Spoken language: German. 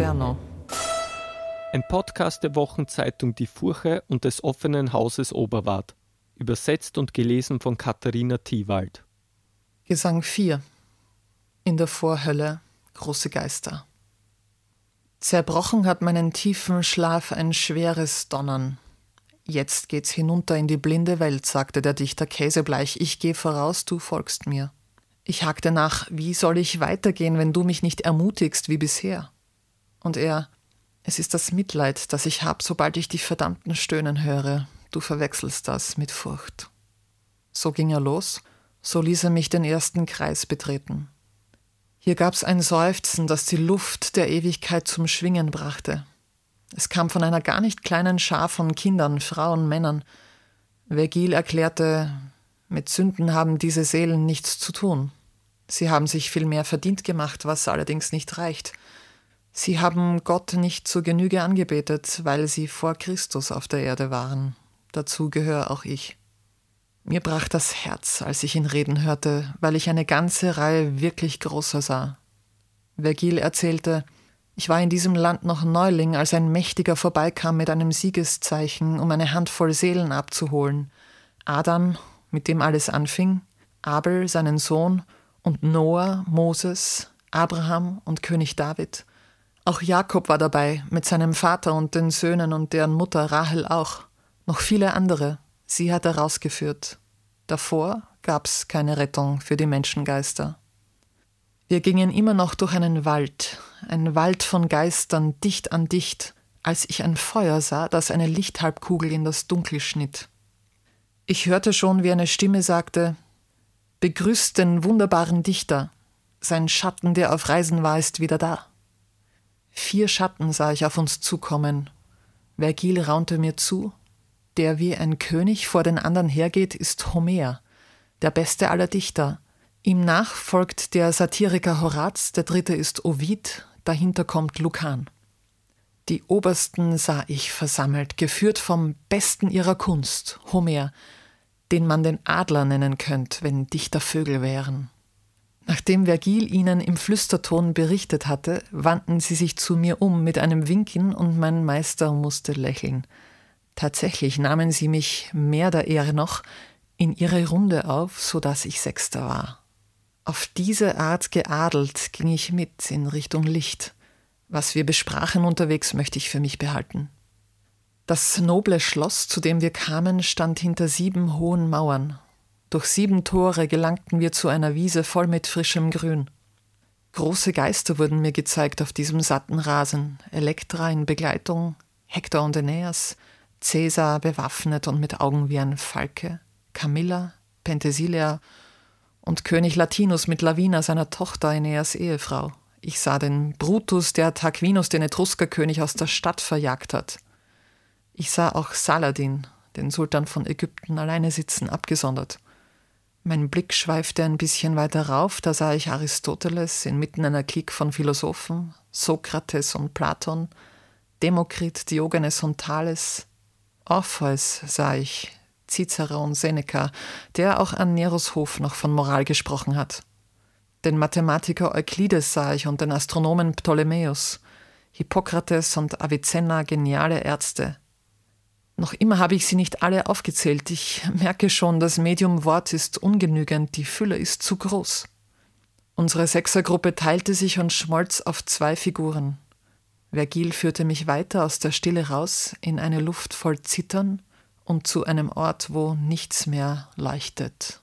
Inferno. Ein Podcast der Wochenzeitung Die Furche und des offenen Hauses Oberwart. Übersetzt und gelesen von Katharina Thiewald. Gesang 4. In der Vorhölle große Geister. Zerbrochen hat meinen tiefen Schlaf ein schweres Donnern. Jetzt geht's hinunter in die blinde Welt, sagte der Dichter Käsebleich. Ich geh voraus, du folgst mir. Ich hakte nach, wie soll ich weitergehen, wenn du mich nicht ermutigst wie bisher? Und er, es ist das Mitleid, das ich hab, sobald ich dich verdammten stöhnen höre. Du verwechselst das mit Furcht. So ging er los, so ließ er mich den ersten Kreis betreten. Hier gab's ein Seufzen, das die Luft der Ewigkeit zum Schwingen brachte. Es kam von einer gar nicht kleinen Schar von Kindern, Frauen, Männern. Vergil erklärte, mit Sünden haben diese Seelen nichts zu tun. Sie haben sich vielmehr verdient gemacht, was allerdings nicht reicht. Sie haben Gott nicht zur Genüge angebetet, weil sie vor Christus auf der Erde waren. Dazu gehöre auch ich. Mir brach das Herz, als ich ihn reden hörte, weil ich eine ganze Reihe wirklich großer sah. Vergil erzählte, ich war in diesem Land noch Neuling, als ein Mächtiger vorbeikam mit einem Siegeszeichen, um eine Handvoll Seelen abzuholen. Adam, mit dem alles anfing, Abel, seinen Sohn, und Noah, Moses, Abraham und König David. Auch Jakob war dabei, mit seinem Vater und den Söhnen und deren Mutter Rahel auch. Noch viele andere. Sie hat er rausgeführt. Davor gab's keine Rettung für die Menschengeister. Wir gingen immer noch durch einen Wald, ein Wald von Geistern, dicht an dicht, als ich ein Feuer sah, das eine Lichthalbkugel in das Dunkel schnitt. Ich hörte schon, wie eine Stimme sagte Begrüßt den wunderbaren Dichter. Sein Schatten, der auf Reisen war, ist wieder da. Vier Schatten sah ich auf uns zukommen. Vergil raunte mir zu. Der wie ein König vor den anderen hergeht, ist Homer, der beste aller Dichter, Ihm nach folgt der Satiriker Horaz, der dritte ist Ovid, dahinter kommt Lucan. Die Obersten sah ich versammelt, geführt vom Besten ihrer Kunst, Homer, den man den Adler nennen könnt, wenn dichter Vögel wären. Nachdem Vergil ihnen im Flüsterton berichtet hatte, wandten sie sich zu mir um mit einem Winken und mein Meister musste lächeln. Tatsächlich nahmen sie mich mehr der Ehre noch in ihre Runde auf, so dass ich Sechster war. Auf diese Art geadelt ging ich mit in Richtung Licht. Was wir besprachen unterwegs, möchte ich für mich behalten. Das noble Schloss, zu dem wir kamen, stand hinter sieben hohen Mauern. Durch sieben Tore gelangten wir zu einer Wiese voll mit frischem Grün. Große Geister wurden mir gezeigt auf diesem satten Rasen. Elektra in Begleitung, Hektor und Aeneas, Cäsar bewaffnet und mit Augen wie ein Falke, Camilla, Penthesilea und König Latinus mit Lavina, seiner Tochter, Aeneas Ehefrau. Ich sah den Brutus, der Tarquinus, den Etruskerkönig, aus der Stadt verjagt hat. Ich sah auch Saladin, den Sultan von Ägypten, alleine sitzen, abgesondert. Mein Blick schweifte ein bisschen weiter rauf, da sah ich Aristoteles inmitten einer Klick von Philosophen, Sokrates und Platon, Demokrit, Diogenes und Thales. Orpheus sah ich, Cicero und Seneca, der auch an Neros Hof noch von Moral gesprochen hat. Den Mathematiker Euklides sah ich und den Astronomen Ptolemäus, Hippokrates und Avicenna geniale Ärzte. Noch immer habe ich sie nicht alle aufgezählt. Ich merke schon, das Medium Wort ist ungenügend, die Fülle ist zu groß. Unsere Sechsergruppe teilte sich und schmolz auf zwei Figuren. Vergil führte mich weiter aus der Stille raus in eine Luft voll Zittern und zu einem Ort, wo nichts mehr leuchtet.